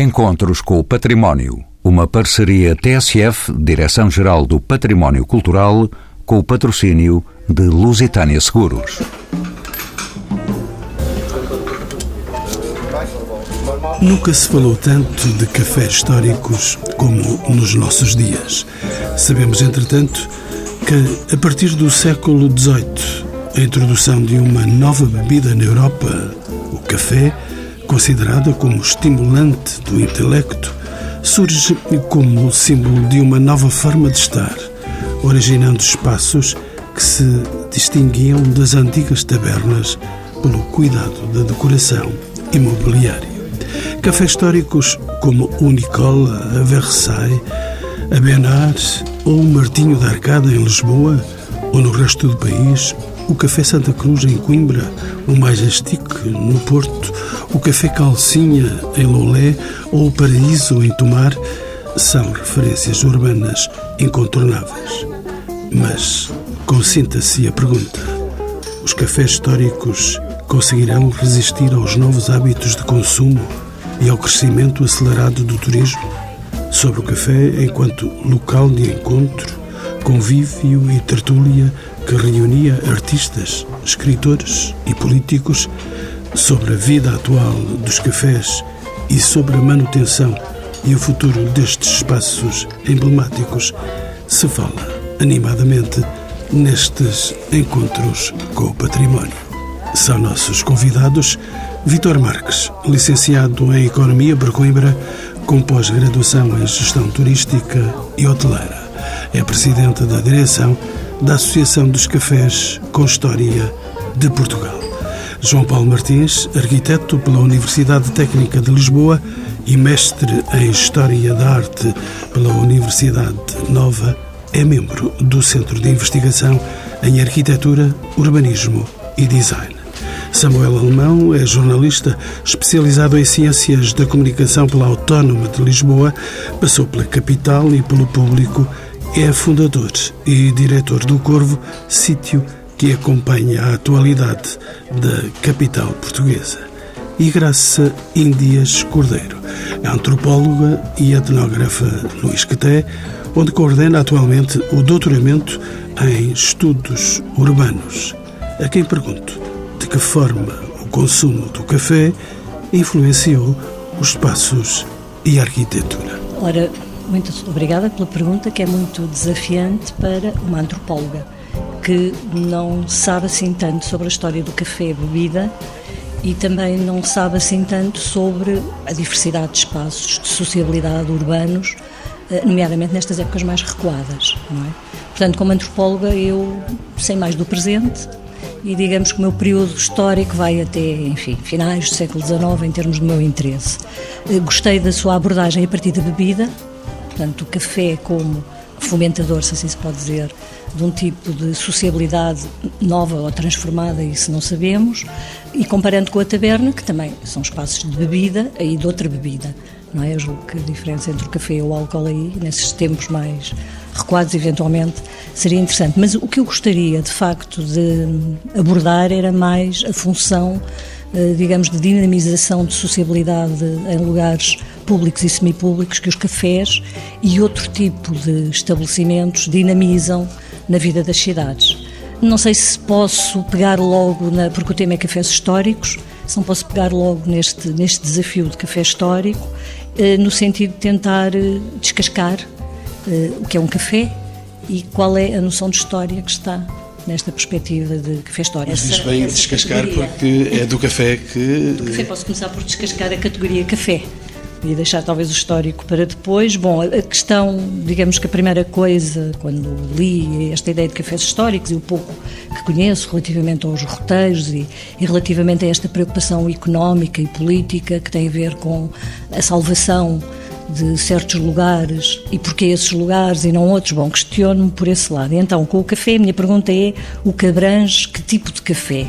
Encontros com o Património. Uma parceria TSF, Direção-Geral do Património Cultural, com o patrocínio de Lusitânia Seguros. Nunca se falou tanto de cafés históricos como nos nossos dias. Sabemos, entretanto, que a partir do século XVIII, a introdução de uma nova bebida na Europa, o café, considerada como estimulante do intelecto, surge como símbolo de uma nova forma de estar, originando espaços que se distinguiam das antigas tabernas pelo cuidado da decoração e mobiliário. Cafés históricos como o Nicola, a Versailles, a Benar ou o Martinho da Arcada em Lisboa ou no resto do país o Café Santa Cruz em Coimbra, o Majestic no Porto, o Café Calcinha em Lolé ou o Paraíso em Tomar são referências urbanas incontornáveis. Mas consinta-se a pergunta: os cafés históricos conseguirão resistir aos novos hábitos de consumo e ao crescimento acelerado do turismo? Sobre o café enquanto local de encontro, convívio e tertúlia que reunia artistas, escritores e políticos sobre a vida atual dos cafés e sobre a manutenção e o futuro destes espaços emblemáticos, se fala animadamente nestes encontros com o património. São nossos convidados Vitor Marques, licenciado em Economia por Coimbra, com pós-graduação em Gestão Turística e Hoteleira. É presidente da direção da Associação dos Cafés com História de Portugal. João Paulo Martins, arquiteto pela Universidade Técnica de Lisboa e mestre em História da Arte pela Universidade Nova, é membro do Centro de Investigação em Arquitetura, Urbanismo e Design. Samuel Alemão é jornalista especializado em Ciências da Comunicação pela Autónoma de Lisboa, passou pela Capital e pelo Público é fundador e diretor do Corvo, sítio que acompanha a atualidade da capital portuguesa. E Graça Índias Cordeiro, é antropóloga e etnógrafa no Isqueté, onde coordena atualmente o doutoramento em estudos urbanos. A quem pergunto de que forma o consumo do café influenciou os espaços e a arquitetura. Ora, muito obrigada pela pergunta, que é muito desafiante para uma antropóloga que não sabe assim tanto sobre a história do café bebida e também não sabe assim tanto sobre a diversidade de espaços de sociabilidade urbanos, eh, nomeadamente nestas épocas mais recuadas, é? Portanto, como antropóloga, eu sei mais do presente e digamos que o meu período histórico vai até, enfim, finais do século XIX em termos do meu interesse. Eh, gostei da sua abordagem a partir da bebida, portanto, o café como fomentador, se assim se pode dizer, de um tipo de sociabilidade nova ou transformada, isso não sabemos, e comparando com a taberna, que também são espaços de bebida e de outra bebida. Não é? Eu julgo que a diferença entre o café e o álcool aí, nesses tempos mais recuados, eventualmente, seria interessante. Mas o que eu gostaria, de facto, de abordar era mais a função, eh, digamos, de dinamização de sociabilidade em lugares públicos e semipúblicos que os cafés e outro tipo de estabelecimentos dinamizam na vida das cidades. Não sei se posso pegar logo, na, porque o tema é cafés históricos, se não posso pegar logo neste, neste desafio de café histórico, eh, no sentido de tentar eh, descascar eh, o que é um café e qual é a noção de história que está nesta perspectiva de café histórico. Mas diz bem descascar categoria. porque é do café que... Do café posso começar por descascar a categoria café e deixar talvez o histórico para depois. Bom, a questão, digamos que a primeira coisa, quando li esta ideia de cafés históricos e o pouco que conheço relativamente aos roteiros e, e relativamente a esta preocupação económica e política que tem a ver com a salvação de certos lugares e porque esses lugares e não outros, bom, questiono-me por esse lado. Então, com o café, a minha pergunta é o que abrange que tipo de café?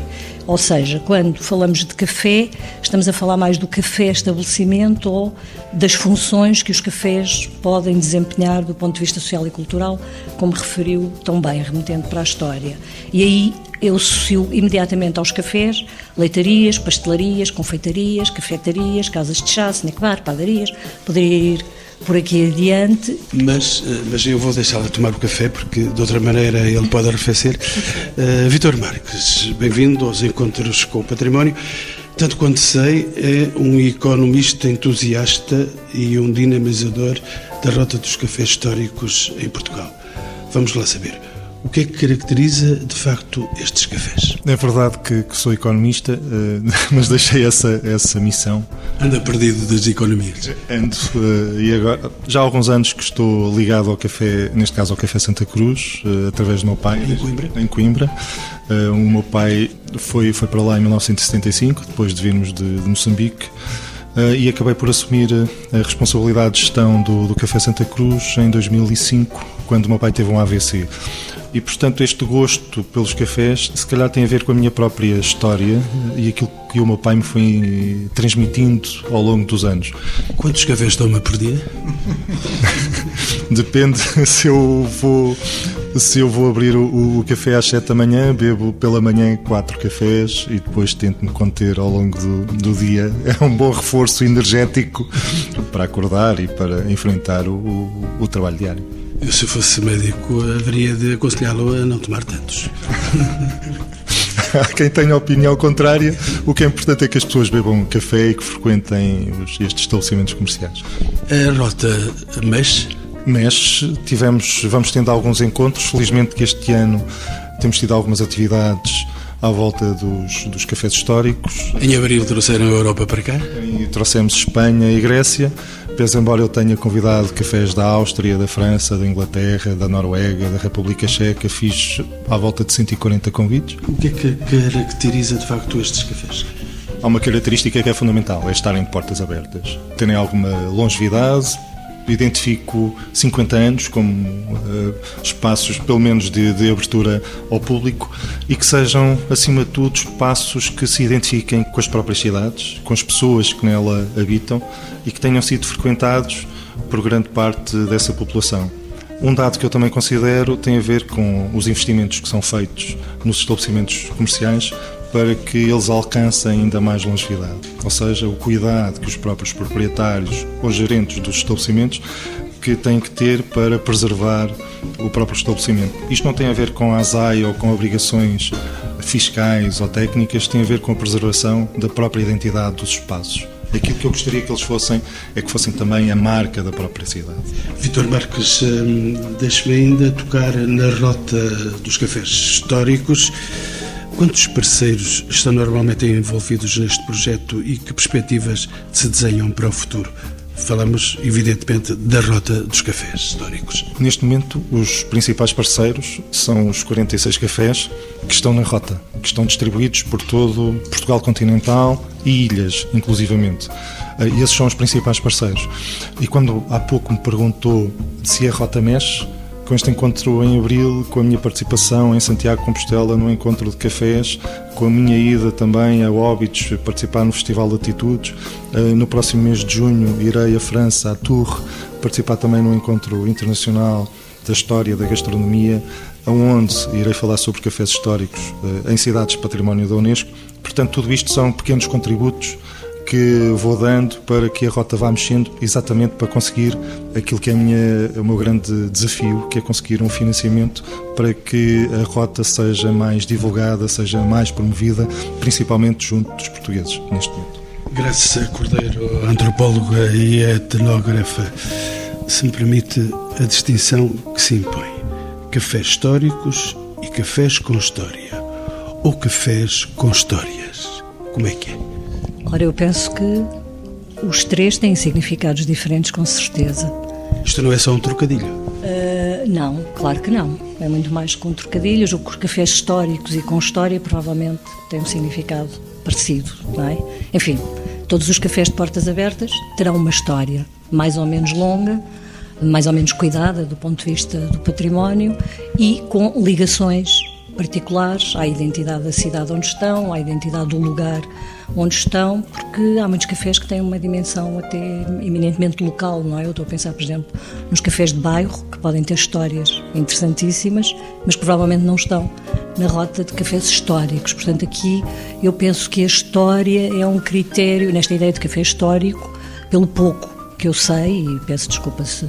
Ou seja, quando falamos de café, estamos a falar mais do café estabelecimento ou das funções que os cafés podem desempenhar do ponto de vista social e cultural, como referiu tão bem, remetendo para a história. E aí eu associo imediatamente aos cafés, leitarias, pastelarias, confeitarias, cafetarias, casas de chá, snack bar, padarias, poderia ir por aqui adiante. Mas, eh, mas eu vou deixá-la tomar o café, porque de outra maneira ele pode arrefecer. Uh, Vitor Marques, bem-vindo aos Encontros com o Património. Tanto quanto sei, é um economista entusiasta e um dinamizador da rota dos cafés históricos em Portugal. Vamos lá saber. O que é que caracteriza, de facto, estes cafés? É verdade que, que sou economista, uh, mas deixei essa, essa missão. Anda perdido das economias. Ando, uh, e agora, já há alguns anos que estou ligado ao café, neste caso ao Café Santa Cruz, uh, através do meu pai. Em Coimbra? Em Coimbra. o meu pai foi, foi para lá em 1975, depois de virmos de, de Moçambique. Uh, e acabei por assumir a responsabilidade de gestão do, do Café Santa Cruz em 2005, quando o meu pai teve um AVC. E, portanto, este gosto pelos cafés, se calhar tem a ver com a minha própria história e aquilo que o meu pai me foi transmitindo ao longo dos anos. Quantos cafés toma por dia? Depende se eu vou se eu vou abrir o, o, café às 7 da manhã, bebo pela manhã quatro cafés e depois tento-me conter ao longo do, do, dia. É um bom reforço energético para acordar e para enfrentar o, o, o trabalho diário. Eu, se fosse médico, haveria de aconselhá-lo a não tomar tantos. Há quem tenha opinião contrária. O que é importante é que as pessoas bebam café e que frequentem estes estabelecimentos comerciais. A rota mexe? Mexe. Tivemos, vamos tendo alguns encontros. Felizmente que este ano temos tido algumas atividades à volta dos, dos cafés históricos. Em abril trouxeram a Europa para cá? E trouxemos Espanha e Grécia. Pese embora eu tenha convidado cafés da Áustria, da França, da Inglaterra, da Noruega, da República Checa, fiz à volta de 140 convites. O que é que caracteriza de facto estes cafés? Há uma característica que é fundamental, é estarem de portas abertas. Terem alguma longevidade, identifico 50 anos como uh, espaços, pelo menos, de, de, abertura ao público e que sejam, acima de tudo, espaços que se identifiquem com as próprias cidades, com as pessoas que nela habitam e que tenham sido frequentados por grande parte dessa população. Um dado que eu também considero tem a ver com os investimentos que são feitos nos estabelecimentos comerciais para que eles alcancem ainda mais longevidade. Ou seja, o cuidado que os próprios proprietários ou gerentes dos estabelecimentos que têm que ter para preservar o próprio estabelecimento. Isto não tem a ver com a ASAI ou com obrigações fiscais ou técnicas, tem a ver com a preservação da própria identidade dos espaços. Aquilo que eu gostaria que eles fossem é que fossem também a marca da própria cidade. Vitor Marques, hum, deixe-me ainda tocar na rota dos cafés históricos. Quantos parceiros estão normalmente envolvidos neste projeto e que perspectivas se desenham para o futuro? Falamos, evidentemente, da rota dos cafés históricos. Neste momento, os principais parceiros são os 46 cafés que estão na rota, que estão distribuídos por todo Portugal continental e ilhas, inclusivamente. E eh, esses são os principais parceiros. E quando há pouco me perguntou se a rota mexe, com este encontro em abril, com a minha participação em Santiago Compostela no encontro de cafés, com a minha ida também a Óbidos participar no Festival de Atitudes. Eh, no próximo mês de junho irei à França, a Tours, participar também no encontro internacional da história da gastronomia, aonde irei falar sobre cafés históricos eh, em cidades património da Unesco. Portanto, tudo isto são pequenos contributos que vou dando para que a rota vá mexendo, exatamente para conseguir aquilo que é minha, o meu grande desafio, que é conseguir um financiamento para que a rota seja mais divulgada, seja mais promovida, principalmente junto dos portugueses neste momento. Graças a Cordeiro, antropóloga e etnógrafa, se me permite a distinção que se impõe: cafés históricos e cafés com história, ou cafés com histórias. Como é que é? Ora, eu penso que os três têm significados diferentes, com certeza. Isto não é só um trocadilho? Uh, não, claro que não. É muito mais com trocadilhos. Os cafés históricos e com história provavelmente têm um significado parecido, não é? Enfim, todos os cafés de portas abertas terão uma história mais ou menos longa, mais ou menos cuidada do ponto de vista do património e com ligações particulares à identidade da cidade onde estão, à identidade do lugar onde estão, porque há muitos cafés que têm uma dimensão até eminentemente local, não é? Eu estou a pensar, por exemplo, nos cafés de bairro, que podem ter histórias interessantíssimas, mas provavelmente não estão na rota de cafés históricos. Portanto, aqui eu penso que a história é um critério, nesta ideia de café histórico, pelo pouco que eu sei, e peço desculpa se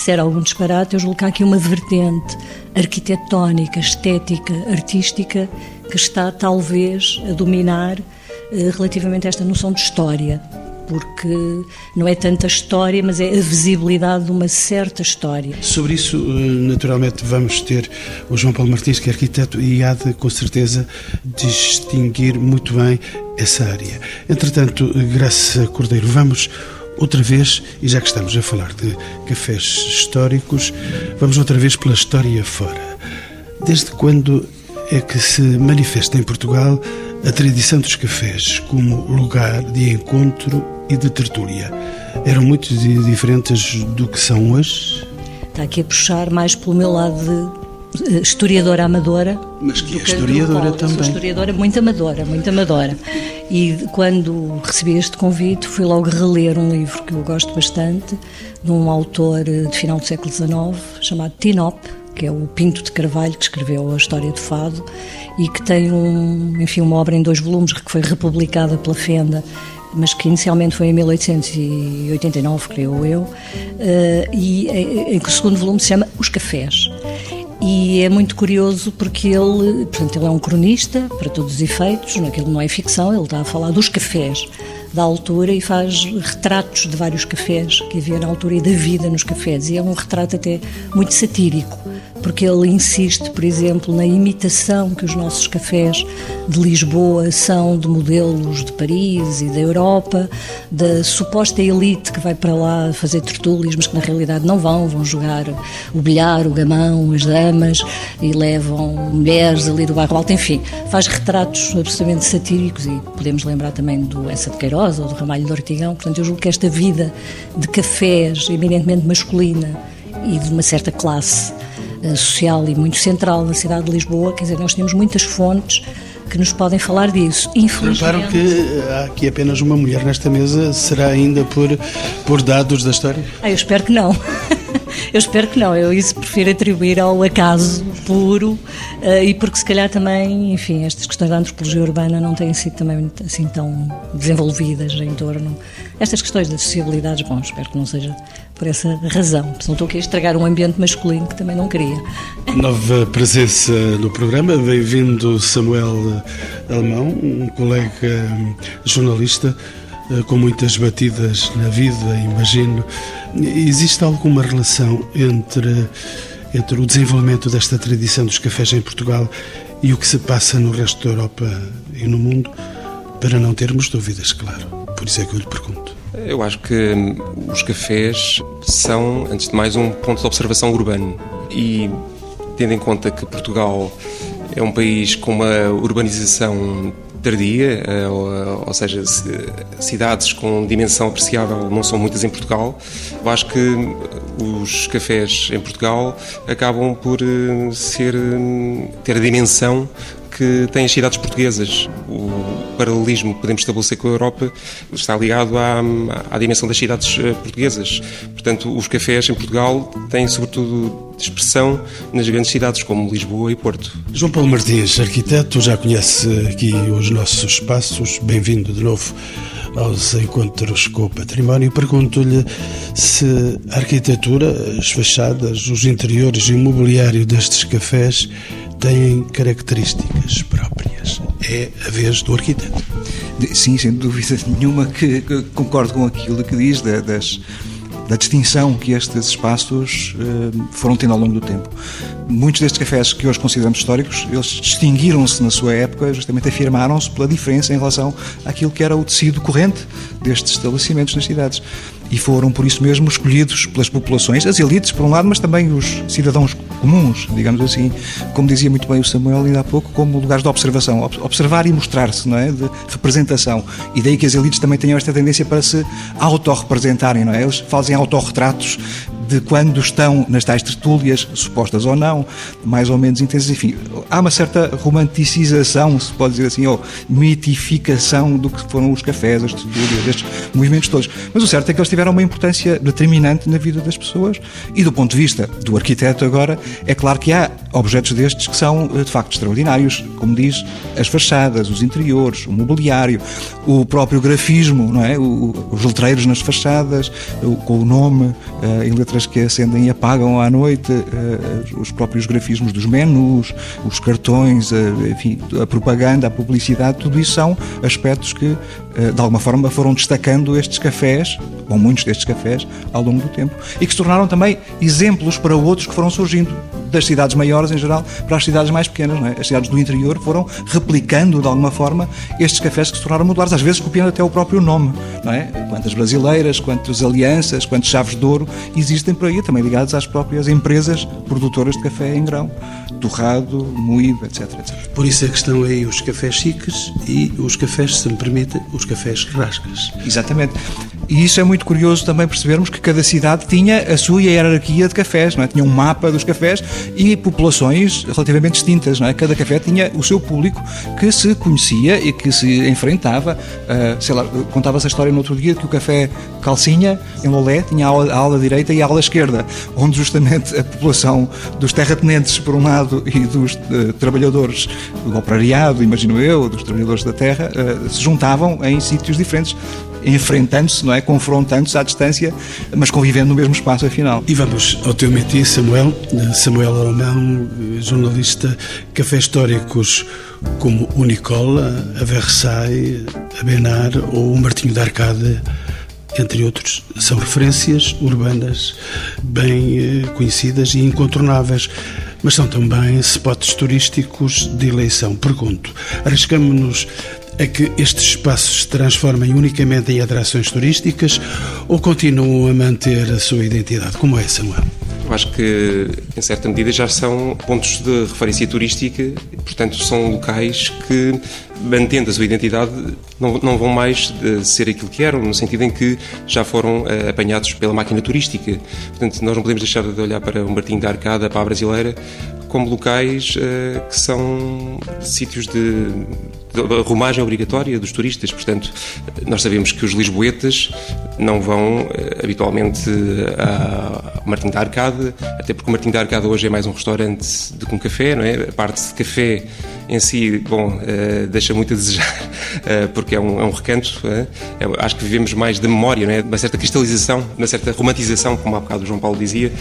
disser algum disparate, eu julgo que há aqui uma vertente arquitetónica, estética, artística, que está talvez a dominar eh, relativamente a esta noção de história porque não é tanta história, mas é a visibilidade de uma certa história. Sobre isso, eh, naturalmente, vamos ter o João Paulo Martins, que é arquiteto, e há de, com certeza, distinguir muito bem essa área. Entretanto, Graça Cordeiro, vamos outra vez, e já que estamos a falar de cafés históricos, vamos outra vez pela história fora. Desde quando é que se manifesta em Portugal a tradição dos cafés como lugar de encontro e de tertúlia eram muito diferentes do que são hoje? Está aqui a puxar mais pelo meu lado de historiadora amadora. Mas que é historiadora também. Sou historiadora muito amadora, muito amadora. E quando recebi este convite, fui logo reler um livro que eu gosto bastante, de um autor eh, de final do século XIX, chamado Tinop, que é o Pinto de Carvalho, que escreveu a história do fado e que tem um, enfim, uma obra em dois volumes que foi republicada pela Fenda mas que inicialmente foi em 1889, creio eu, eh, e em que o segundo volume se chama Os Cafés. E é muito curioso porque ele, portanto, ele é um cronista, para todos os efeitos, aquilo não é ficção, ele está a falar dos cafés da altura e faz retratos de vários cafés que havia na altura e da vida nos cafés. E é um retrato até muito satírico porque ele insiste, por exemplo, na imitação que os nossos cafés de Lisboa são de modelos de Paris e da Europa, da suposta elite que vai para lá fazer tertúlias, mas que na realidade não vão, vão jogar o bilhar, o gamão, as damas e levam mulheres ali do bairro alto, enfim, faz retratos absolutamente satíricos e podemos lembrar também do Essa de Queiroz ou do Ramalho do Ortigão, portanto eu julgo que esta vida de cafés eminentemente masculina e de uma certa classe social e muito central na cidade de Lisboa, quer dizer, nós temos muitas fontes que nos podem falar disso. Infelizmente. Que há aqui apenas uma mulher nesta mesa, será ainda por, por dados da história? Ah, eu espero que não. eu espero que não. Eu isso prefiro atribuir ao acaso puro uh, e porque se calhar também, enfim, estas questões da antropologia urbana não têm sido também assim tão desenvolvidas em torno. Estas questões das sociabilidades, bom, espero que não seja por essa razão. Não estou aqui a estragar um ambiente masculino que também não queria. Nova presença no programa, bem-vindo Samuel Alemão, um colega hum, jornalista eh, com muitas batidas na vida, imagino. Existe alguma relação entre, entre o desenvolvimento desta tradição dos cafés em Portugal e o que se passa no resto da Europa e no mundo? Para não termos dúvidas, claro. Por isso é que eu lhe pergunto. Eu acho que hum, os cafés são, antes de mais, um ponto de observação urbano. E tendo em conta que Portugal é um país com uma urbanização tardia, eh, ou seja, cidades com dimensão apreciável não são muitas em Portugal. Eu acho que os cafés em Portugal acabam por eh, ser, hum, ter a dimensão que têm as cidades portuguesas. O paralelismo que podemos estabelecer com a Europa está ligado à, à dimensão das cidades eh, portuguesas. Portanto, os cafés em Portugal têm, sobretudo, expressão nas grandes cidades como Lisboa e Porto. João Paulo Martins, arquiteto, já conhece aqui os nossos espaços. Bem-vindo de novo aos encontros com o património. Pergunto-lhe se a arquitetura, as fachadas, os interiores e o mobiliário destes cafés têm características próprias. É a vez do arquiteto. Sim, sem dúvida nenhuma que, concordo com aquilo que diz da, das, da distinção que estes espaços uh, foram tendo ao longo do tempo. Muitos destes cafés que hoje consideramos históricos, eles distinguiram-se na sua época, justamente afirmaram-se pela diferença em relação àquilo que era o tecido corrente destes estabelecimentos nas cidades e foram por isso mesmo escolhidos pelas populações, as elites por um lado, mas também os cidadãos comuns, digamos assim, como dizia muito bem o Samuel ainda há pouco, como lugares de observação, observar e mostrar-se, não é, de representação. E daí que as elites também tenham esta tendência para se autorrepresentarem, não é? Eles fazem autorretratos de quando estão nas tais tertúlias, supostas ou não, mais ou menos intensas. Enfim, há uma certa romanticização, se pode dizer assim, ou mitificação do que foram os cafés, as tertúlias, estes movimentos todos. Mas o certo é que eles tiveram uma importância determinante na vida das pessoas e do ponto de vista do arquiteto agora, é claro que há objetos destes que são eh, de facto extraordinários, como diz, as fachadas, os interiores, o mobiliário, o próprio grafismo, não é? os letreiros nas fachadas, com o nome uh, em letras que acendem e apagam à noite, uh, os próprios grafismos dos menus, os cartões, uh, enfim, a propaganda, a publicidade, tudo isso são aspectos que de alguma forma foram destacando estes cafés, ou muitos destes cafés, ao longo do tempo, e que se tornaram também exemplos para outros que foram surgindo das cidades maiores em geral para as cidades mais pequenas. É? As cidades do interior foram replicando de alguma forma estes cafés que se tornaram modulares, às vezes copiando até o próprio nome. Não é? Quantas brasileiras, quantas alianças, quantos chaves de ouro existem por aí, também ligados às próprias empresas produtoras de café em grão, torrado, moído, etc, etc. Por isso a questão é aí os cafés chiques e os cafés, se me permite, os cafés rascas. Exatamente. E isso é muito curioso também percebermos que cada cidade tinha a sua hierarquia de cafés, não é? tinha um mapa dos cafés e populações relativamente distintas. Não é? Cada café tinha o seu público que se conhecia e que se enfrentava. Uh, sei lá, contava-se a história no outro dia que o café Calcinha, em Lolé, tinha a aula, a aula direita e a aula esquerda, onde justamente a população dos terratenentes, por um lado, e dos uh, trabalhadores do operariado, imagino eu, dos trabalhadores da terra, uh, se juntavam em sítios diferentes enfrentando-se, não é? Confrontando-se à distância, mas convivendo no mesmo espaço afinal. E vamos ao teu métier, Samuel. Samuel Alemão, jornalista, cafés históricos como o Nicola, a Versailles, a Benar ou o Martinho da Arcada entre outros, são referências urbanas bem eh, conhecidas e incontornáveis, mas são também spots turísticos de eleição. Pergunto, arriscamos-nos a que estes espaços se transformem unicamente em atrações turísticas ou continuam a manter a sua identidade? Como é, Samuel? Eu acho que, em certa medida, já são pontos de referência turística, portanto, são locais que, mantendo a sua identidade, não, não vão mais ser aquilo que eram, no sentido em que já foram uh, apanhados pela máquina turística. Portanto, nós não podemos deixar de olhar para o Martinho da Arcada, para a Brasileira, como locais uh, que são sítios de a romagem obrigatória dos turistas. Portanto, nós sabemos que os lisboetas não vão eh, habitualmente ao Martim da Arcada, até porque o Martim da Arcada hoje é mais um restaurante que um café, não é? A parte de café em si, bom, uh, deixa muito a desejar, uh, porque é um, é um recanto. Uh, acho que vivemos mais da memória, não é? uma certa cristalização, uma certa romantização, como há bocado o João Paulo dizia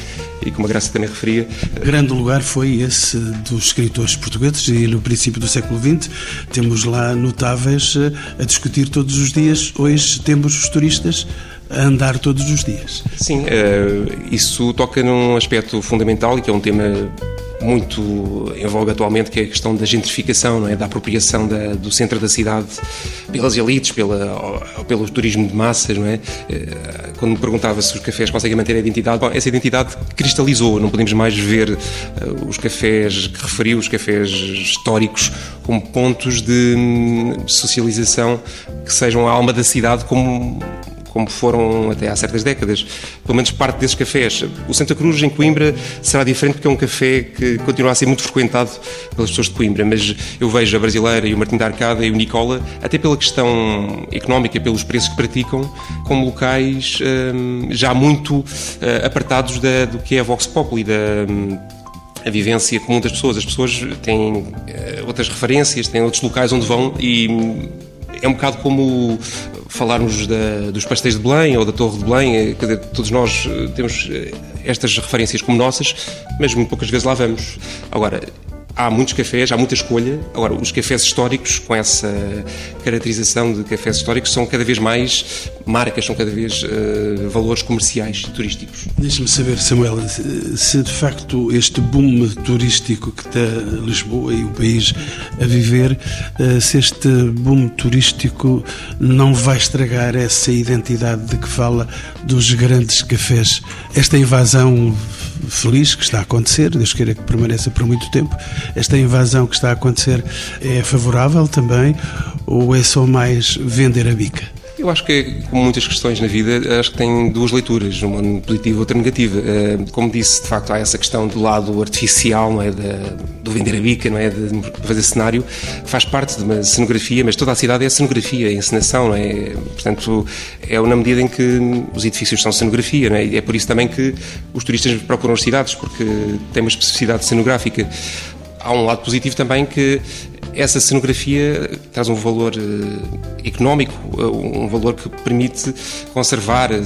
e como a Graça também referia. Grande lugar foi esse dos escritores portugueses e no princípio do século XX temos lá notáveis a discutir todos os dias. Hoje temos os turistas a andar todos os dias. Sim, isso toca num aspecto fundamental e que é um tema muito em voga atualmente, que é a questão da gentrificação, não é? da apropriação da, do centro da cidade pelas elites, pela, pelo turismo de massas. Não é? Eh, quando me perguntava se os cafés conseguem manter a identidade, bom, essa identidade cristalizou, não podemos mais ver uh, os cafés que referiu, os cafés históricos, como pontos de hum, socialização que sejam a alma da cidade como como foram até há certas décadas. Pelo menos parte desses cafés. O Santa Cruz, em Coimbra, será diferente porque é um café que continua a ser muito frequentado pelas pessoas de Coimbra, mas eu vejo a Brasileira e o Martim da Arcada e o Nicola, até pela questão económica, pelos preços que praticam, como locais hum, já muito uh, apartados da, do que é a Vox Populi, da. Hum, a vivência comum das pessoas. As pessoas têm uh, outras referências, têm outros locais onde vão e hum, é um bocado como falarmos da, dos pastéis de Belém ou da Torre de Belém, eh, dizer, todos nós eh, temos eh, estas referências como nossas, mas muito poucas vezes lá vamos. Agora, há muitos cafés, há muita escolha. Agora, os cafés históricos, com essa caracterização de cafés históricos, são cada vez mais marcas, são cada vez uh, valores comerciais turísticos. Deixe-me saber, Samuel, se de facto este boom turístico que está Lisboa e o país a viver, uh, se este boom turístico não vai estragar essa identidade de que fala dos grandes cafés. Esta invasão feliz que está a acontecer, Deus queira que permaneça por muito tempo. Esta invasão que está a acontecer é favorável também ou é só mais vender a bica? Eu acho que, como muitas questões na vida, acho que tem duas leituras, uma positiva e outra negativa. Eh, como disse, de facto, há essa questão do lado artificial, não é? do vender a bica, não é? De fazer cenário, faz parte de uma cenografia, mas toda a cidade é cenografia, é encenação, não é? Portanto, é na medida em que os edifícios são cenografia, não é? É por isso também que os turistas procuram as cidades, porque têm uma especificidade cenográfica há um lado positivo também que essa cenografia traz um valor eh, económico, eh, um valor que permite conservar eh,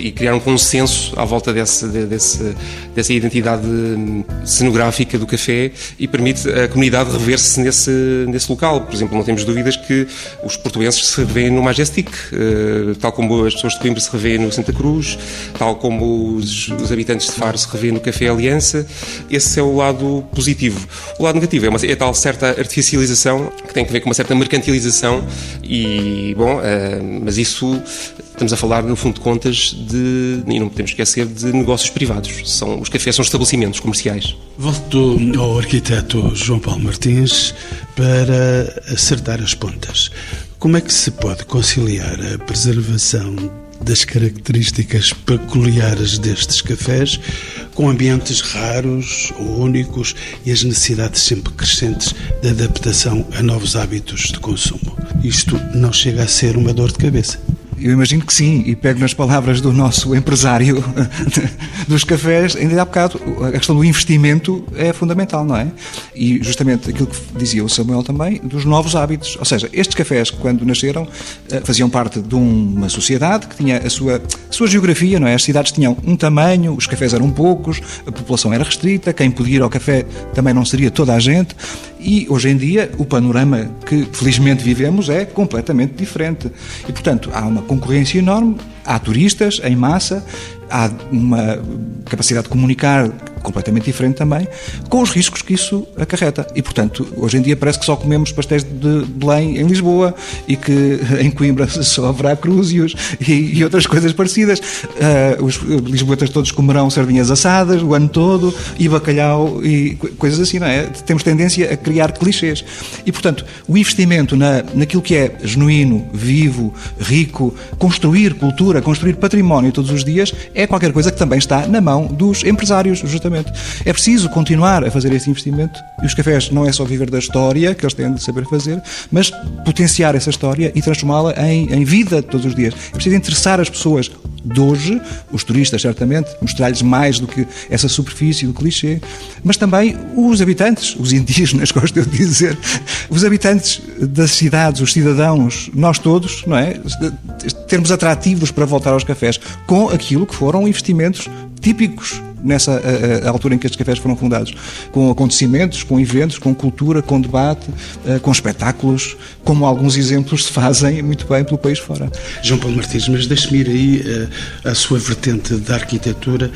e criar um consenso à volta desse, desse, dessa identidade cenográfica do café e permite a comunidade rever-se nesse, nesse local. Por exemplo, não temos dúvidas que os portugueses se revêem no Majestic, tal como as pessoas de Coimbra se revêem no Santa Cruz, tal como os, os habitantes de Faro se revêem no Café Aliança. Esse é o lado positivo. O lado negativo é, uma, é tal certa artificialização que tem a ver com uma certa mercantilização e, bom, uh, mas isso estamos a falar, no fundo de contas, de, e não podemos esquecer, de negócios privados. São, os cafés são estabelecimentos comerciais. Volto ao arquiteto João Paulo Martins para acertar as pontas. Como é que se pode conciliar a preservação das características peculiares destes cafés, com ambientes raros ou únicos e as necessidades sempre crescentes de adaptação a novos hábitos de consumo. Isto não chega a ser uma dor de cabeça. Eu imagino que sim, e pego nas palavras do nosso empresário dos cafés, ainda há bocado, a questão do investimento é fundamental, não é? E justamente aquilo que dizia o Samuel também, dos novos hábitos. Ou seja, estes cafés, quando nasceram, eh, faziam parte de uma sociedade que tinha a sua, a sua geografia, não é? As cidades tinham um tamanho, os cafés eram poucos, a população era restrita, quem podia ir ao café também não seria toda a gente, e hoje em dia o panorama que felizmente vivemos é completamente diferente. E portanto há uma concorrência enorme, há turistas em massa, há uma capacidade de comunicar completamente diferente também, com os riscos que isso acarreta. E, portanto, hoje em dia parece que só comemos pastéis de Belém em Lisboa e que em Coimbra só haverá crúzios e, e outras coisas parecidas. Uh, os lisboetas todos comerão sardinhas assadas o ano todo e bacalhau e coisas assim, não é? Temos tendência a criar clichês. E, portanto, o investimento na, naquilo que é genuíno, vivo, rico, construir cultura, construir património todos os dias, é qualquer coisa que também está na mão dos empresários, justamente é preciso continuar a fazer esse investimento e os cafés não é só viver da história, que eles têm de saber fazer, mas potenciar essa história e transformá-la em, em vida todos os dias. É preciso interessar as pessoas de hoje, os turistas certamente, mostrar-lhes mais do que essa superfície do clichê, mas também os habitantes, os indígenas, gosto de dizer, os habitantes das cidades, os cidadãos, nós todos, não é? Termos atrativos para voltar aos cafés com aquilo que foram investimentos típicos nessa a, a altura em que estes cafés foram fundados, com acontecimentos, com eventos, com cultura, com debate, uh, com espetáculos, como alguns exemplos se fazem muito bem pelo país fora. João Paulo Martins, mas deixe-me ir aí à sua vertente da arquitetura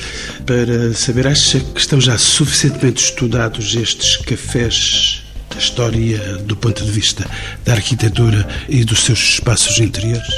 para saber, acha que estão já suficientemente estudados estes cafés da história do ponto de vista da arquitetura e dos seus espaços interiores?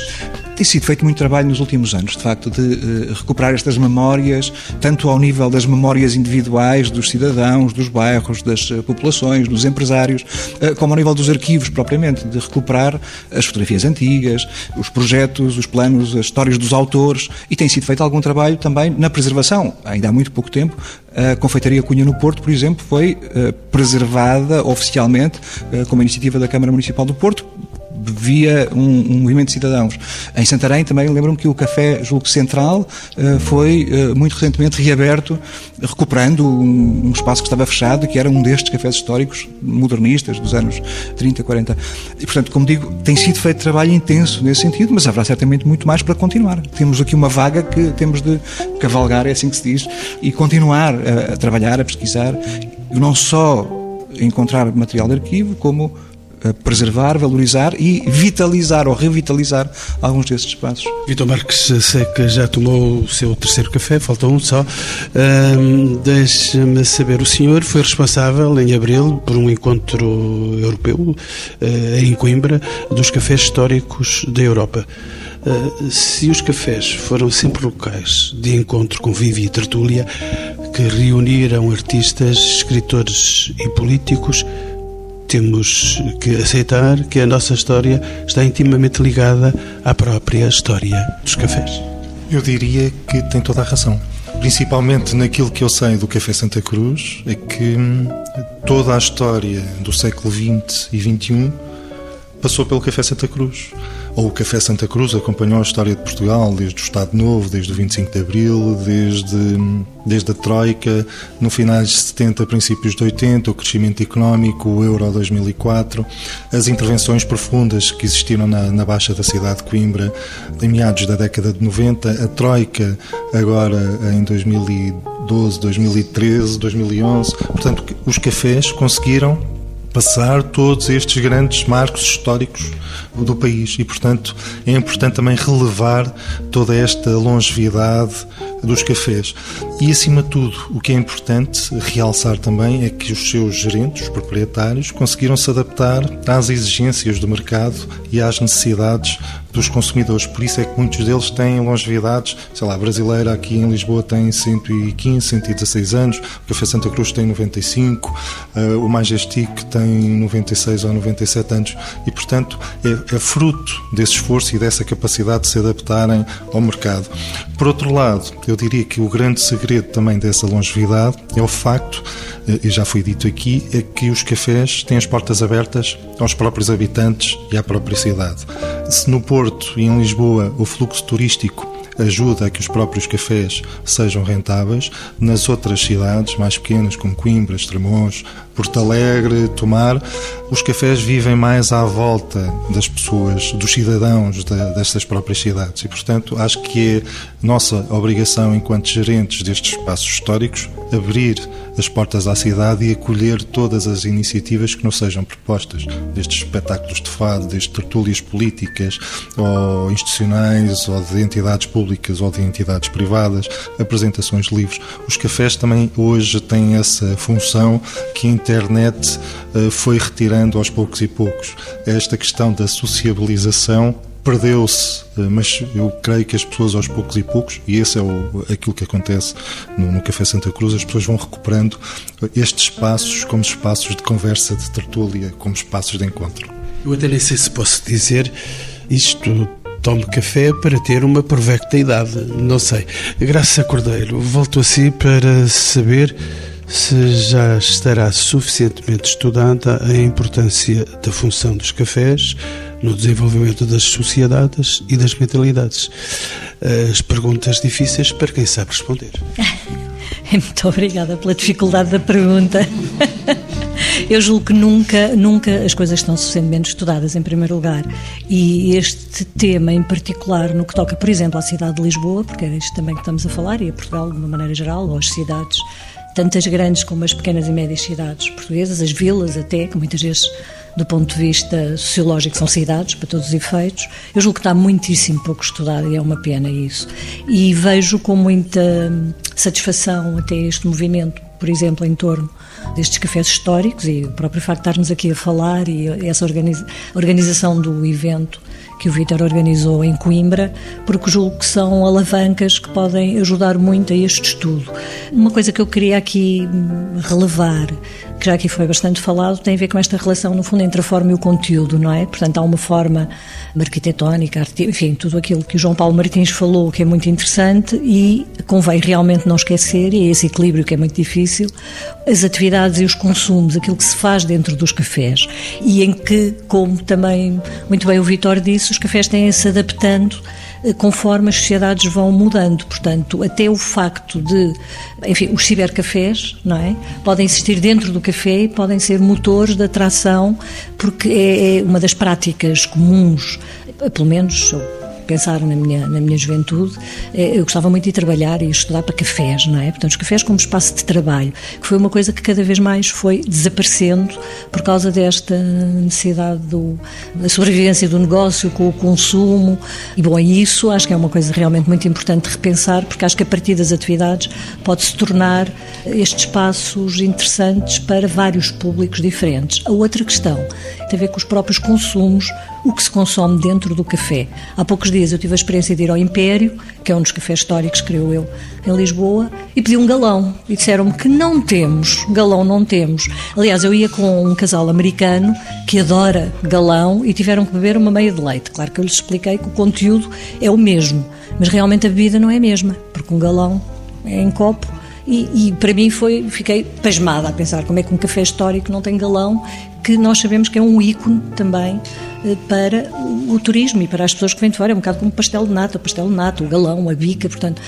Tem sido feito muito trabalho nos últimos anos, de facto, de uh, recuperar estas memórias, tanto ao nível das memórias individuais dos cidadãos, dos bairros, das uh, populações, dos empresários, uh, como ao nível dos arquivos propriamente, de recuperar as fotografias antigas, os projetos, os planos, as histórias dos autores, e tem sido feito algum trabalho também na preservação. Ainda há muito pouco tempo, a Confeitaria Cunha no Porto, por exemplo, foi preservada oficialmente, como iniciativa da Câmara Municipal do Porto, via um, um, movimento de cidadãos. Em Santarém também lembro-me que o Café Julgo Central uh, foi uh, muito recentemente reaberto, recuperando um, um, espaço que estava fechado, que era um destes cafés históricos modernistas dos anos 30, 40. E, portanto, como digo, tem sido feito trabalho intenso nesse sentido, mas haverá certamente muito mais para continuar. Temos aqui uma vaga que temos de cavalgar, é assim que se diz, e continuar a, a trabalhar, a pesquisar, não só encontrar material de arquivo, como preservar, valorizar e vitalizar ou revitalizar alguns desses espaços. Vitor Marques, sei que já tomou o seu terceiro café, falta um só. Um, Deixe-me saber, o senhor foi responsável em abril por um encontro europeu uh, em Coimbra dos cafés históricos da Europa. Se os cafés foram sempre locais de encontro, convívio e tertúlia que reuniram artistas, escritores e políticos, temos que aceitar que a nossa história está intimamente ligada à própria história dos cafés. Eu diria que tem toda a razão. Principalmente naquilo que eu sei do Café Santa Cruz, é que hum, toda a história do século XX e XXI passou pelo Café Santa Cruz ou o Café Santa Cruz acompanhou a história de Portugal desde o Estado Novo, desde o 25 de Abril, desde, desde a Troika, no finais de 70, princípios de 80, o crescimento económico, o Euro 2004, as intervenções profundas que existiram na, na Baixa da cidade de Coimbra em meados da década de 90, a Troika agora em 2012, 2013, 2011. Portanto, os cafés conseguiram passar todos estes grandes marcos históricos do país e, portanto, é importante também relevar toda esta longevidade dos cafés. E, acima de tudo, o que é importante realçar também é que os seus gerentes, os proprietários, conseguiram se adaptar às exigências do mercado e às necessidades dos consumidores. Por isso é que muitos deles têm longevidades, sei lá, a brasileira aqui em Lisboa tem 115, 116 anos, o Café Santa Cruz tem 95, eh, o Majestic tem 96 ou 97 anos e, portanto, é, é fruto desse esforço e dessa capacidade de se adaptarem ao mercado. Por outro lado, eu diria que o grande segredo também dessa longevidade é o facto, eh, e já foi dito aqui, é que os cafés têm as portas abertas aos próprios habitantes e à própria cidade. Se no Porto e em Lisboa o fluxo turístico ajuda a que os próprios cafés sejam rentáveis. Nas outras cidades mais pequenas, como Coimbra, Estremoz, Porto Alegre, Tomar, os cafés vivem mais à volta das pessoas, dos cidadãos destas próprias cidades. E, portanto, acho que é nossa obrigação, enquanto gerentes destes espaços históricos, abrir as portas à cidade e acolher todas as iniciativas que nos sejam propostas, destes espetáculos de fado, desde tertúlias políticas ou institucionais, ou de entidades públicas ou de entidades privadas, apresentações de livros. Os cafés também hoje têm essa função que internet eh, foi retirando aos poucos e poucos. Esta questão da sociabilização perdeu-se, eh, mas eu creio que as pessoas aos poucos e poucos, e esse é o, aquilo que acontece no, no, Café Santa Cruz, as pessoas vão recuperando estes espaços como espaços de conversa, de tertúlia, como espaços de encontro. Eu até nem sei se posso dizer isto. Tome café para ter uma provecta idade, não sei. Graças a Cordeiro, volto a si para saber se já estará suficientemente estudada a importância da função dos cafés no desenvolvimento das sociedades e das mentalidades. As perguntas difíceis para quem sabe responder. Muito obrigada pela dificuldade da pergunta. Eu julgo que nunca, nunca as coisas estão suficientemente estudadas, em primeiro lugar. E este tema em particular, no que toca, por exemplo, à cidade de Lisboa, porque é isto também que estamos a falar, e a Portugal de uma maneira geral, ou às cidades, tantas grandes como as pequenas e médias cidades portuguesas, as vilas até, que muitas vezes do ponto de vista sociológico, são cidades, para todos os efeitos. Eu julgo que está muitíssimo pouco estudado e é uma pena isso. E vejo com muita satisfação até este movimento, por exemplo, em torno destes cafés históricos e o próprio facto de estarmos aqui a falar e essa organiza organização do evento que o Vítor organizou em Coimbra, porque julgo que são alavancas que podem ajudar muito a este estudo. Uma coisa que eu queria aqui relevar, que já aqui foi bastante falado, tem a ver com esta relação, no fundo, entre a forma e o conteúdo, não é? Portanto, há uma forma arquitetónica, enfim, tudo aquilo que o João Paulo Martins falou, que é muito interessante e convém realmente não esquecer, e é esse equilíbrio que é muito difícil, as atividades e os consumos, aquilo que se faz dentro dos cafés. E em que, como também muito bem o Vitor disse, os cafés têm-se adaptando eh, conforme as sociedades vão mudando. Portanto, até o facto de, enfim, os cibercafés, não é? Podem existir dentro do café e podem ser motores de atração, porque é, é uma das práticas comuns, pelo menos pensar na minha, na minha juventude, eh, eu gostava muito de trabalhar e estudar para cafés, não é? Portanto, os cafés como espaço de trabalho, que foi uma coisa que cada vez mais foi desaparecendo por causa desta necessidade do, da sobrevivência do negócio com o consumo. E, bom, isso acho que é uma coisa realmente muito importante de repensar, porque acho que a partir das atividades pode-se tornar estes espaços interessantes para vários públicos diferentes. A outra questão tem a ver com os próprios consumos, o que se consome dentro do café. Há poucos dias eu tive a experiência de ir ao Império, que é um dos cafés históricos, creio eu, em Lisboa, e pedi um galão. E disseram-me que não temos, galão não temos. Aliás, eu ia com um casal americano que adora galão e tiveram que beber uma meia de leite. Claro que eu lhes expliquei que o conteúdo é o mesmo, mas realmente a bebida não é a mesma, porque um galão é em copo e, e, para mim foi, fiquei pasmada a pensar como é que um café histórico não tem galão, que nós sabemos que é um ícone também para o turismo e para as pessoas que vêm de fora. É um bocado como o pastel de nata, o pastel de nata, o galão, a bica, portanto,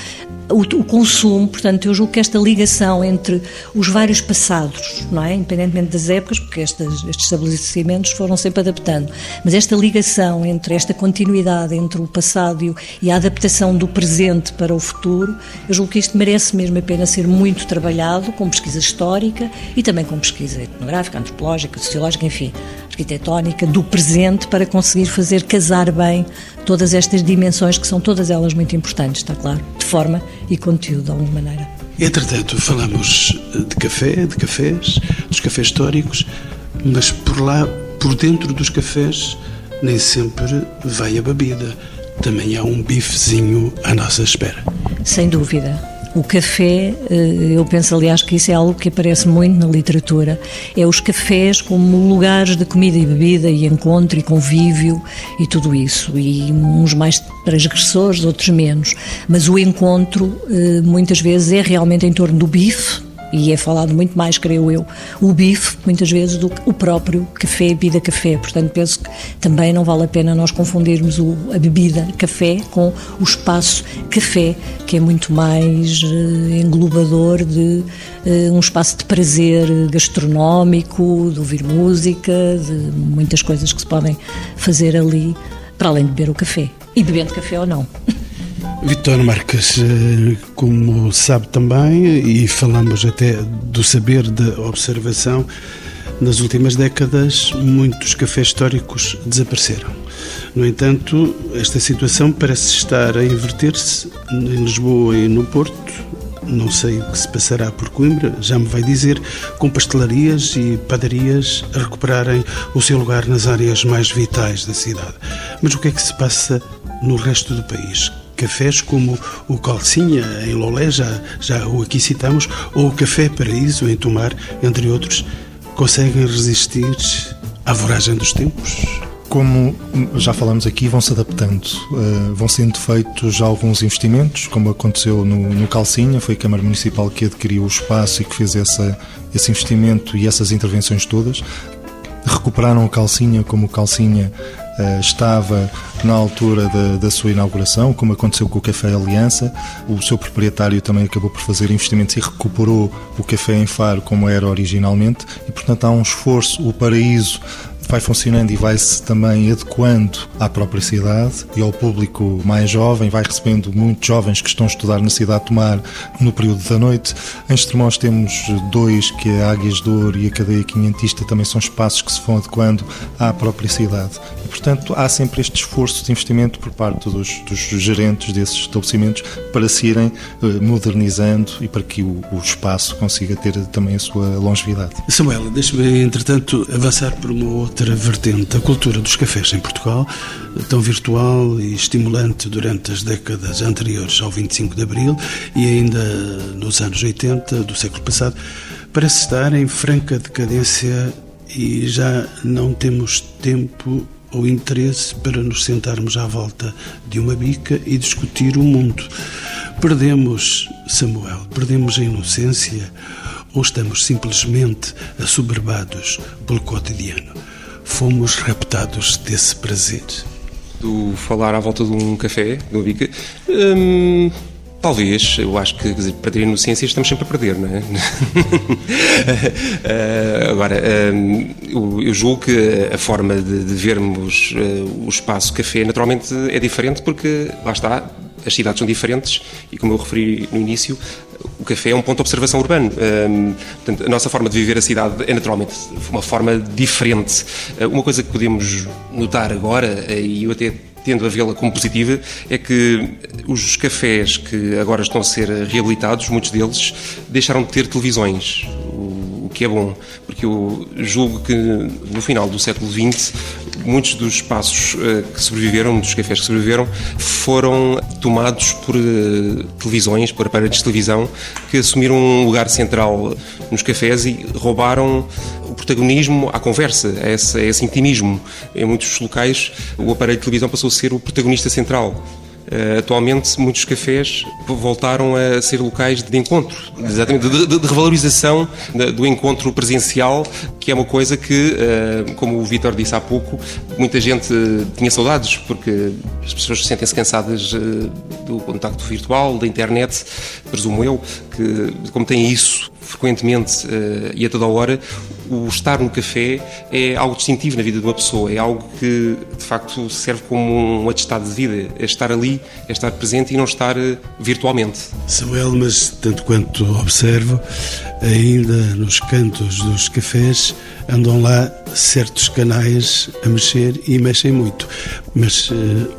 o, o, consumo, portanto, eu julgo que esta ligação entre os vários passados, não é? Independentemente das épocas, porque estas, estes estabelecimentos foram sempre adaptando, mas esta ligação entre esta continuidade entre o passado e a adaptação do presente para o futuro, eu julgo que isto merece mesmo a pena ser muito trabalhado com pesquisa histórica e também com pesquisa etnográfica, antropológica, sociológica, enfim, arquitetónica do presente para conseguir fazer casar bem todas estas dimensões que são todas elas muito importantes, está claro, de forma e conteúdo, de alguma maneira. Entretanto, falamos de café, de cafés, dos cafés históricos, mas por lá, por dentro dos cafés, nem sempre vai a bebida. Também há um bifezinho à nossa espera. Sem dúvida. O café, eh, eu penso aliás que isso é algo que aparece muito na literatura, é os cafés como lugares de comida e bebida e encontro e convívio e tudo isso. E uns mais transgressores, outros menos. Mas o encontro eh, muitas vezes é realmente em torno do bife, e é falado muito mais, creio eu, o bife, muitas vezes, do que o próprio café, bebida café. Portanto, penso que também não vale a pena nós confundirmos o, a bebida café com o espaço café, que é muito mais uh, englobador de uh, um espaço de prazer gastronómico, de ouvir música, de muitas coisas que se podem fazer ali, para além de beber o café. E bebendo café ou não. Vitor Marques, eh, como sabe também, e falamos até do saber da observação, nas últimas décadas muitos cafés históricos desapareceram. No entanto, esta situação parece estar a inverter-se em Lisboa e no Porto. Não sei o que se passará por Coimbra, já me vai dizer, com pastelarias e padarias a recuperarem o seu lugar nas áreas mais vitais da cidade. Mas o que é que se passa no resto do país? Cafés como o Calcinha, em Lolé, já, já o aqui citamos, ou o Café Paraíso, em Tomar, entre outros, conseguem resistir à voragem dos tempos? Como já falamos aqui, vão se adaptando, uh, vão sendo feitos alguns investimentos, como aconteceu no, no Calcinha, foi a Câmara Municipal que adquiriu o espaço e que fez essa, esse investimento e essas intervenções todas. Recuperaram o Calcinha como o Calcinha estava na altura da, da, sua inauguração, como aconteceu com o Café Aliança. O seu proprietário também acabou por fazer investimentos e recuperou o café em Faro como era originalmente, e portanto há um esforço. O Paraíso vai funcionando e vai-se também adequando à própria cidade e ao público mais jovem, vai recebendo muitos jovens que estão a estudar na cidade de Tomar no período da noite. Em Estremoz temos dois, que é a Águias de Ouro e a Cadeia Quinhentista, também são espaços que se vão adequando à própria cidade. E, portanto, há sempre este esforço de investimento por parte dos, dos gerentes desses estabelecimentos para se irem eh, modernizando e para que o, o espaço consiga ter também a sua longevidade. Samuel, deixe-me, entretanto, avançar por uma outra outra vertente, a cultura dos cafés em Portugal, tão virtual e estimulante durante as décadas anteriores ao 25 de Abril e ainda nos anos 80 do século passado, parece estar em franca decadência e já não temos tempo ou interesse para nos sentarmos à volta de uma bica e discutir o mundo. Perdemos, Samuel, perdemos a inocência ou estamos simplesmente assoberbados pelo cotidiano? Fomos raptados desse prazer. Do falar à volta de um café, de uma bica, hum, talvez, eu acho que dizer, a inocência estamos sempre a perder, não é? uh, agora, hum, eu, eu, julgo que a forma de, de vermos uh, o espaço café naturalmente é diferente porque, lá está, as cidades são diferentes e, como eu referi no início, o café é um ponto de observação urbano. Um, portanto, a nossa forma de viver a cidade é naturalmente uma forma diferente. Uh, uma coisa que podemos notar agora, uh, e eu até tendo a vê-la como positiva, é que os cafés que agora estão a ser reabilitados, muitos deles, deixaram de ter televisões que é bom, porque eu julgo que no final do século XX muitos dos espaços uh, que sobreviveram, dos cafés que sobreviveram, foram tomados por uh, televisões, por aparelhos de televisão, que assumiram um lugar central nos cafés e roubaram o protagonismo à conversa, a esse, a esse intimismo. Em muitos locais, o aparelho de televisão passou a ser o protagonista central. Uh, atualmente, muitos cafés voltaram a ser locais de encontro, exatamente, de, de, de revalorização do encontro presencial, que é uma coisa que, uh, como o Vitor disse há pouco, muita gente tinha saudades, porque as pessoas sentem-se cansadas do contacto virtual, da internet, presumo eu, que como têm isso frequentemente e a toda hora, o estar no café é algo distintivo na vida de uma pessoa, é algo que de facto serve como um atestado de vida, é estar ali, é estar presente e não estar eh, virtualmente. Samuel, mas tanto quanto observo, ainda nos cantos dos cafés andam lá certos canais a mexer e mexem muito. Mas uh,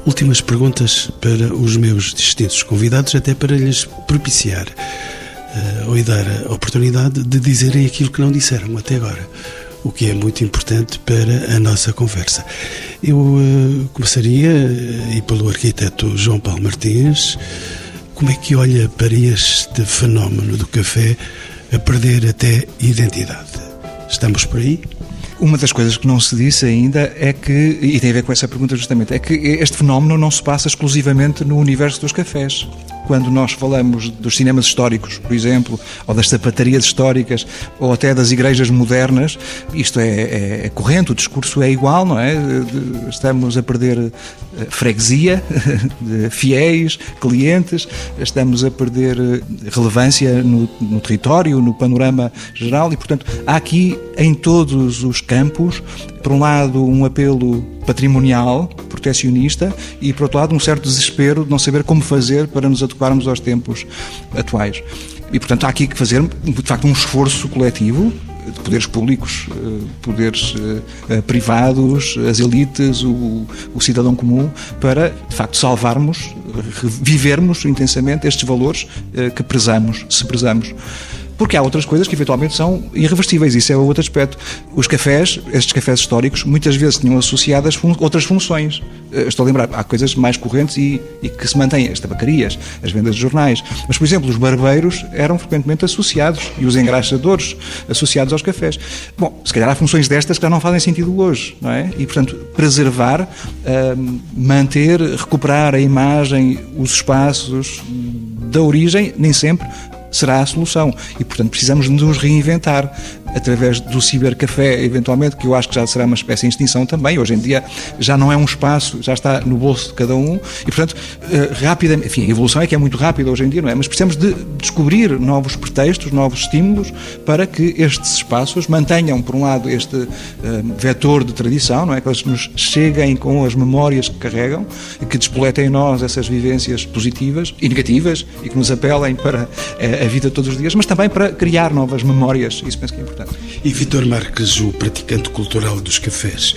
últimas perguntas para os meus distintos convidados, até para lhes propiciar uh, ou dar a oportunidade de dizerem aquilo que não disseram até agora, o que é muito importante para a nossa conversa. Eu uh, começaria, uh, e pelo arquiteto João Paulo Martins, como é que olha para este fenómeno do café a perder até identidade? Estamos por aí? Uma das coisas que não se disse ainda é que, e tem a ver com essa pergunta justamente, é que este fenómeno não se passa exclusivamente no universo dos cafés quando nós falamos dos cinemas históricos, por exemplo, ou das sapatarias históricas, ou até das igrejas modernas, isto é, é, é corrente, o discurso é igual, não é? Estamos a perder eh, freguesia, fiéis, clientes, estamos a perder eh, relevância no, no território, no panorama geral, e, portanto, há aqui em todos os campos por um lado, um apelo patrimonial, protecionista, e por outro lado, um certo desespero de não saber como fazer para nos adequarmos aos tempos atuais. E, portanto, há aqui que fazer, de facto, um esforço coletivo de poderes públicos, eh, poderes eh, privados, as elites, o, o, cidadão comum, para, de facto, salvarmos, vivermos intensamente estes valores eh, que prezamos, se prezamos porque há outras coisas que eventualmente são irreversíveis, isso é outro aspecto. Os cafés, estes cafés históricos, muitas vezes tinham associadas fun outras funções. Eh, estou a lembrar, há coisas mais correntes e, e, que se mantêm, as tabacarias, as vendas de jornais, mas, por exemplo, os barbeiros eram frequentemente associados e os engraxadores associados aos cafés. Bom, se calhar há funções destas que já não fazem sentido hoje, não é? E, portanto, preservar, uh, manter, recuperar a imagem, os espaços da origem, nem sempre será a solução. E, portanto, precisamos nos reinventar através do cibercafé, eventualmente, que eu acho que já será uma espécie de extinção também. Hoje em dia já não é um espaço, já está no bolso de cada um e, portanto, eh, rapidamente, enfim, a evolução é que é muito rápida hoje em dia, não é? Mas precisamos de descobrir novos pretextos, novos estímulos para que estes espaços mantenham, por um lado, este uh, vetor de tradição, não é? Que eles nos cheguem com as memórias que carregam e que despoletem em nós essas vivências positivas e negativas e que nos apelem para a, a vida de todos os dias, mas também para criar novas memórias. Isso penso que é importante. E Vitor Marques, o praticante cultural dos cafés,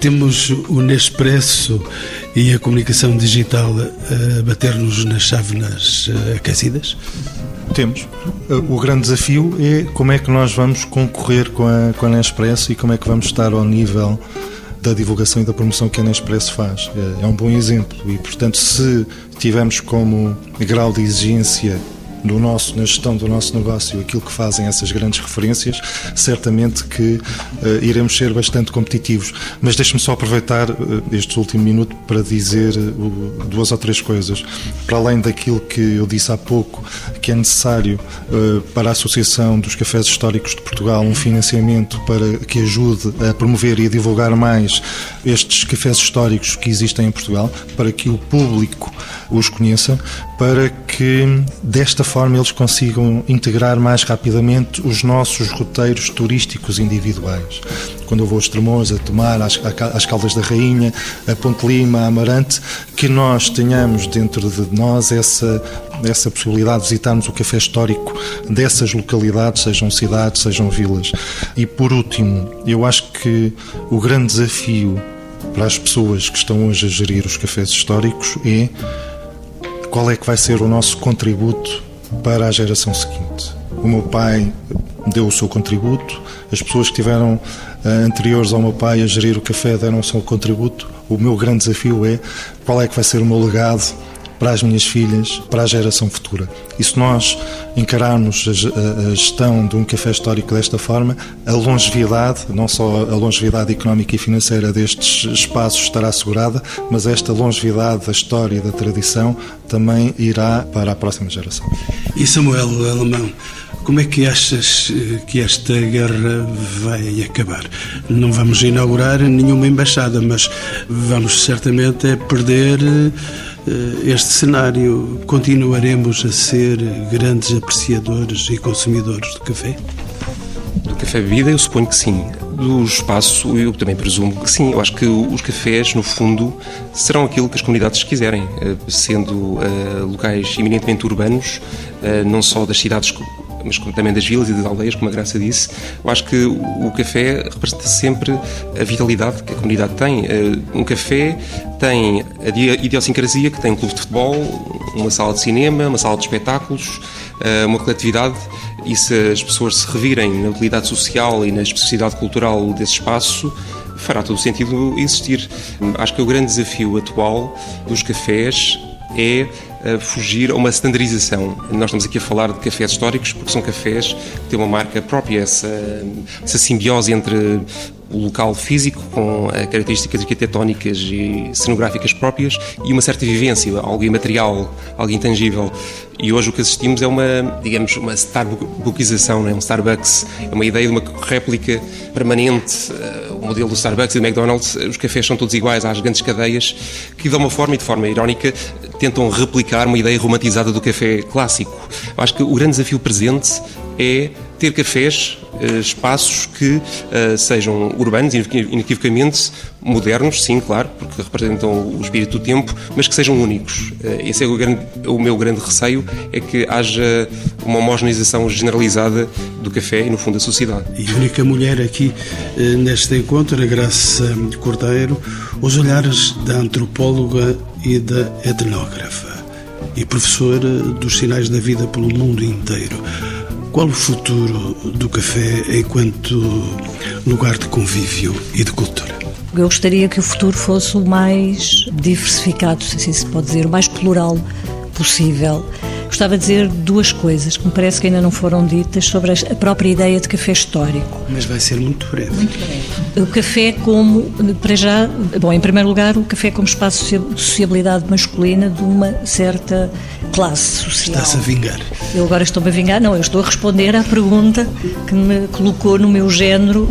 temos o Nespresso e a comunicação digital a bater-nos nas chávenas eh, aquecidas? Temos. O grande desafio é como é que nós vamos concorrer com a, com a Nespresso e como é que vamos estar ao nível da divulgação e da promoção que a Nespresso faz. É um bom exemplo e, portanto, se tivermos como grau de exigência no nosso, na gestão do nosso negócio, aquilo que fazem essas grandes referências, certamente que uh, iremos ser bastante competitivos. Mas deixe-me só aproveitar uh, este último minuto para dizer uh, duas ou três coisas. Para além daquilo que eu disse há pouco, que é necessário para a Associação dos Cafés Históricos de Portugal um financiamento para que ajude a promover e a divulgar mais estes cafés históricos que existem em Portugal, para que o público os conheça, para que desta forma eles consigam integrar mais rapidamente os nossos roteiros turísticos individuais. Quando eu vou a Estremoz, a Tomar, às, às Caldas da Rainha, a Ponte Lima, a Amarante, que nós tenhamos dentro de nós essa, essa possibilidade de visitarmos o café histórico dessas localidades, sejam cidades, sejam vilas. E por último, eu acho que o grande desafio para as pessoas que estão hoje a gerir os cafés históricos é qual é que vai ser o nosso contributo para a geração seguinte. O meu pai deu o seu contributo, as pessoas que tiveram uh, anteriores ao meu pai a gerir o café deram o seu contributo. O meu grande desafio é qual é que vai ser o meu legado para as minhas filhas, para a geração futura. E se nós encararmos a, gestão de um café histórico desta forma, a longevidade, não só a longevidade económica e financeira destes espaços estará assegurada, mas esta longevidade da história e da tradição também irá para a próxima geração. E Samuel Alemão, como é que achas eh, que esta guerra vai acabar? Não vamos inaugurar nenhuma embaixada, mas vamos certamente é perder eh, este cenário, continuaremos a ser grandes apreciadores e consumidores de café? Do café bebida, eu suponho que sim. Do espaço, eu também presumo que sim. Eu acho que os cafés, no fundo, serão aquilo que as comunidades quiserem, eh, sendo uh, locais eminentemente urbanos, não só das cidades mas também das vilas e das aldeias, como a Graça disse, eu acho que o café representa sempre a vitalidade que a comunidade tem. Eh, um café tem a idiosincrasia que tem um clube de futebol, uma sala de cinema, uma sala de espetáculos, eh, uma coletividade e se as pessoas se revirem na utilidade social e na especificidade cultural desse espaço, fará todo o sentido existir. Acho que o grande desafio atual dos cafés é uh, fugir a uma standardização. Nós estamos aqui a falar de cafés históricos porque são cafés que têm uma marca própria, essa, essa simbiose entre o local físico com características arquitetónicas e cenográficas próprias e uma certa vivência, algo imaterial, algo intangível. E hoje o que assistimos é uma, digamos, uma Starbuckização, é um Starbucks, é uma ideia de uma réplica permanente. Eh, o modelo do Starbucks e do McDonald's, os cafés são todos iguais às grandes cadeias que de uma forma e de forma irónica tentam replicar uma ideia romantizada do café clássico. Eu acho que o grande desafio presente é ter cafés, eh, espaços que uh, sejam urbanos, inequivocamente modernos, sim, claro, porque representam o espírito do tempo, mas que sejam únicos. Uh, esse é o, grande, o, meu grande receio, é que haja uma homogeneização generalizada do café e, no fundo, da sociedade. E a única mulher aqui neste encontro, a Graça Cordeiro, os olhares da antropóloga e da etnógrafa e professora dos sinais da vida pelo mundo inteiro. Qual o futuro do café enquanto lugar de convívio e de cultura? Eu gostaria que o futuro fosse o mais diversificado, se assim se pode dizer, o mais plural possível. Gostava de dizer duas coisas que me parece que ainda não foram ditas sobre a própria ideia de café histórico. Mas vai ser muito breve. Muito breve. O café como, para já, bom, em primeiro lugar, o café como espaço de sociabilidade masculina de uma certa classe social. Está-se a vingar. Eu agora estou-me a vingar? Não, eu estou a responder à pergunta que me colocou no meu género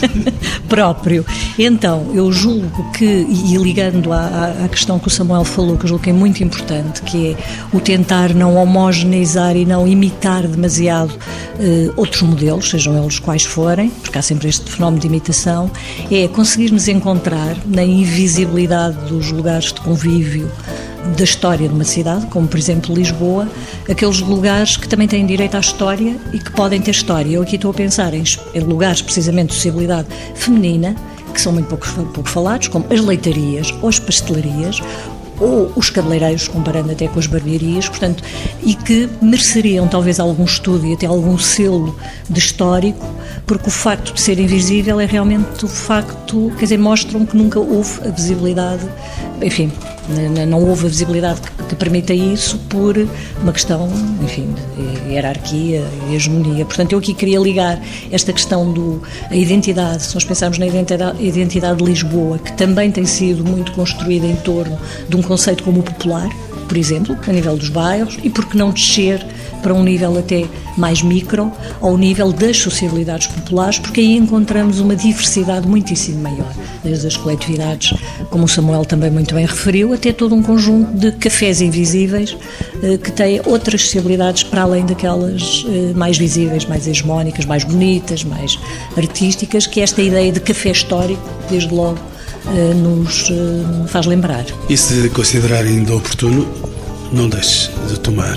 próprio. Então, eu julgo que, e ligando à, à, questão que o Samuel falou, que eu julgo que é muito importante, que é o tentar não homogeneizar e não imitar demasiado uh, outros modelos, sejam eles quais forem, porque há sempre este fenómeno de imitação, é conseguirmos encontrar na invisibilidade dos lugares de convívio da história de uma cidade, como por exemplo Lisboa, aqueles lugares que também têm direito à história e que podem ter história. Eu aqui estou a pensar em, lugares precisamente de sociabilidade feminina, que são muito pouco, pouco falados, como as leitarias ou as pastelarias, ou os cabeleireiros, comparando até com as barbearias, portanto, e que mereceriam talvez algum estudo e até algum selo de histórico, porque o facto de ser invisível é realmente o facto, quer dizer, mostram que nunca houve a visibilidade, enfim, não houve a visibilidade que, permita isso por uma questão, enfim, de hierarquia e hegemonia. Portanto, eu aqui queria ligar esta questão da identidade, se nós pensarmos na identidade, identidade de Lisboa, que também tem sido muito construída em torno de um conceito como o popular, por exemplo, a nível dos bairros, e por que não descer para um nível até mais micro, ao nível das sociabilidades populares, porque aí encontramos uma diversidade muitíssimo maior, desde as coletividades, como o Samuel também muito bem referiu, até todo um conjunto de cafés invisíveis eh, que têm outras sociabilidades para além daquelas eh, mais visíveis, mais hegemónicas, mais bonitas, mais artísticas, que esta ideia de café histórico, desde logo, eh, nos faz lembrar. E se considerar ainda oportuno, não deixe de tomar